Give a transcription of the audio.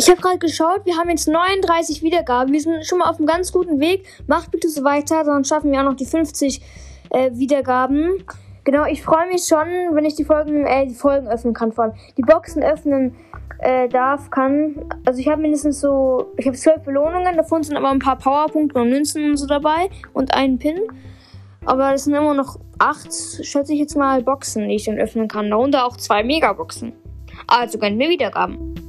Ich habe gerade geschaut, wir haben jetzt 39 Wiedergaben. Wir sind schon mal auf einem ganz guten Weg. Macht bitte so weiter, sonst schaffen wir auch noch die 50 äh, Wiedergaben. Genau, ich freue mich schon, wenn ich die Folgen, äh, die Folgen öffnen kann, vor allem. Die Boxen öffnen äh, darf, kann. Also ich habe mindestens so, ich habe zwölf Belohnungen, davon sind aber ein paar Powerpunkte und Münzen und so dabei und einen Pin. Aber es sind immer noch acht, schätze ich jetzt mal, Boxen, die ich dann öffnen kann. Darunter auch zwei Megaboxen. Ah, also gönnt mir Wiedergaben.